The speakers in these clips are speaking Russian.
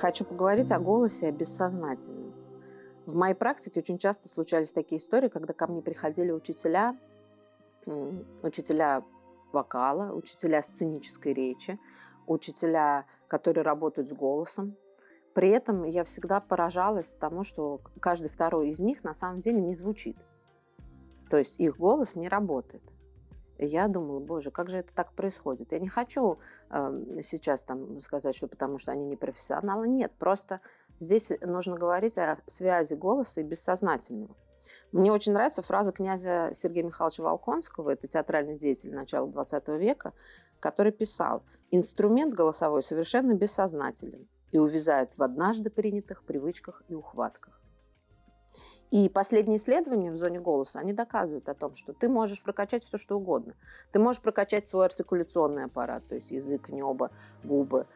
Хочу поговорить о голосе, о бессознательном. В моей практике очень часто случались такие истории, когда ко мне приходили учителя, учителя вокала, учителя сценической речи, учителя, которые работают с голосом. При этом я всегда поражалась тому, что каждый второй из них на самом деле не звучит. То есть их голос не работает. Я думала, боже, как же это так происходит? Я не хочу э, сейчас там сказать, что потому что они не профессионалы. Нет, просто здесь нужно говорить о связи голоса и бессознательного. Мне очень нравится фраза князя Сергея Михайловича Волконского, это театральный деятель начала XX века, который писал, инструмент голосовой совершенно бессознателен и увязает в однажды принятых привычках и ухватках. И последние исследования в зоне голоса, они доказывают о том, что ты можешь прокачать все, что угодно. Ты можешь прокачать свой артикуляционный аппарат, то есть язык, небо, губы.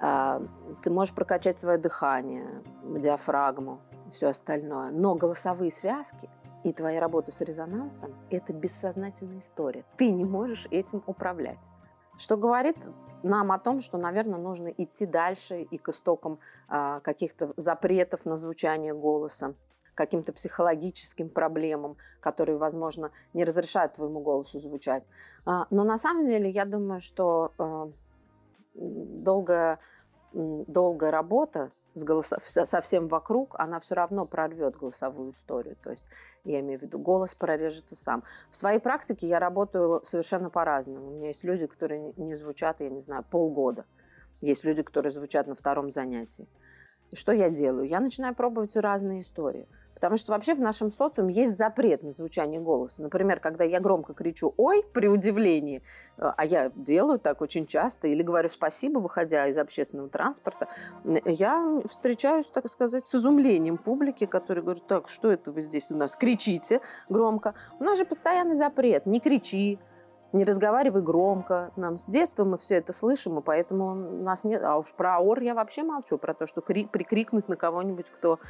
А, ты можешь прокачать свое дыхание, диафрагму, все остальное. Но голосовые связки и твоя работа с резонансом – это бессознательная история. Ты не можешь этим управлять. Что говорит нам о том, что, наверное, нужно идти дальше и к истокам а, каких-то запретов на звучание голоса, каким-то психологическим проблемам, которые, возможно, не разрешают твоему голосу звучать. А, но на самом деле я думаю, что а, долгая, долгая работа с голосов, совсем вокруг, она все равно прорвет голосовую историю. То есть, я имею в виду, голос прорежется сам. В своей практике я работаю совершенно по-разному. У меня есть люди, которые не звучат, я не знаю, полгода. Есть люди, которые звучат на втором занятии. Что я делаю? Я начинаю пробовать разные истории – Потому что вообще в нашем социуме есть запрет на звучание голоса. Например, когда я громко кричу «Ой!» при удивлении, э, а я делаю так очень часто, или говорю «Спасибо», выходя из общественного транспорта, я встречаюсь, так сказать, с изумлением публики, которые говорят «Так, что это вы здесь у нас кричите громко?» У нас же постоянный запрет «Не кричи», не разговаривай громко. Нам с детства мы все это слышим, и поэтому у нас нет... А уж про ор я вообще молчу, про то, что кри... прикрикнуть на кого-нибудь, кто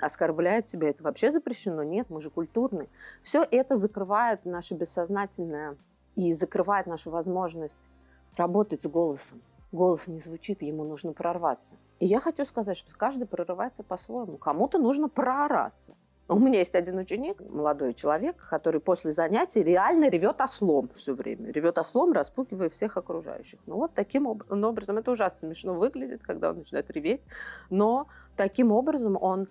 оскорбляет тебя, это вообще запрещено. Нет, мы же культурные. Все это закрывает наше бессознательное и закрывает нашу возможность работать с голосом. Голос не звучит, ему нужно прорваться. И я хочу сказать, что каждый прорывается по-своему. Кому-то нужно проораться – у меня есть один ученик, молодой человек, который после занятий реально ревет ослом все время. Ревет ослом, распугивая всех окружающих. Ну вот таким образом, это ужасно смешно выглядит, когда он начинает реветь, но таким образом он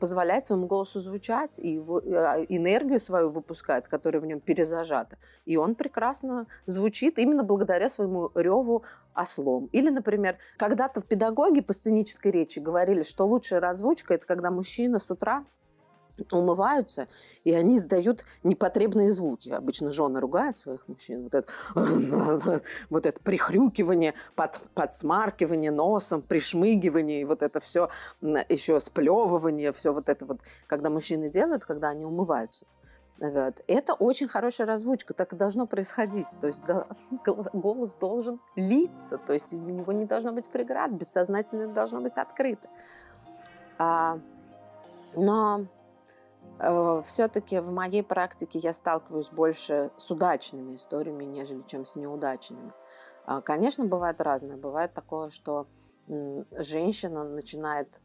позволяет своему голосу звучать и а, энергию свою выпускает, которая в нем перезажата. И он прекрасно звучит именно благодаря своему реву ослом. Или, например, когда-то в педагоге по сценической речи говорили, что лучшая развучка – это когда мужчина с утра умываются, и они издают непотребные звуки. Обычно жены ругают своих мужчин. Вот это, вот это прихрюкивание, под, подсмаркивание носом, пришмыгивание, и вот это все, еще сплевывание, все вот это вот, когда мужчины делают, когда они умываются. Вот. Это очень хорошая развучка, так и должно происходить. То есть да, голос должен литься, то есть у него не должно быть преград, бессознательно должно быть открыто. А, но все-таки в моей практике я сталкиваюсь больше с удачными историями, нежели чем с неудачными. А, конечно, бывает разное. Бывает такое, что женщина начинает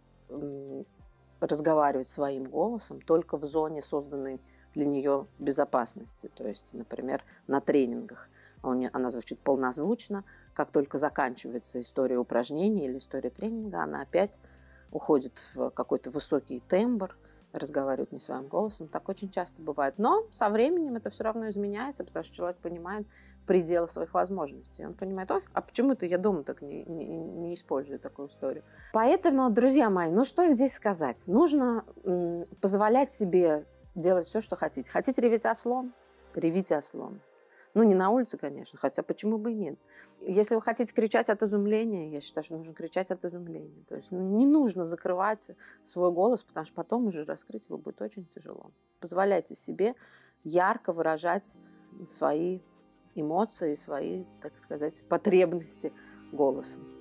разговаривать своим голосом только в зоне, созданной для нее безопасности. То есть, например, на тренингах. Она звучит полнозвучно. Как только заканчивается история упражнений или история тренинга, она опять уходит в какой-то высокий тембр – разговаривают не своим голосом. Так очень часто бывает. Но со временем это все равно изменяется, потому что человек понимает пределы своих возможностей. Он понимает, ой, а почему это я дома так не, не, не использую такую историю. Поэтому, друзья мои, ну что здесь сказать? Нужно позволять себе делать все, что хотите. Хотите реветь ослом? Ревите ослом. Ну, не на улице, конечно, хотя почему бы и нет. Если вы хотите кричать от изумления, я считаю, что нужно кричать от изумления. То есть ну, не нужно закрывать свой голос, потому что потом уже раскрыть его будет очень тяжело. Позволяйте себе ярко выражать свои эмоции, свои, так сказать, потребности голосом.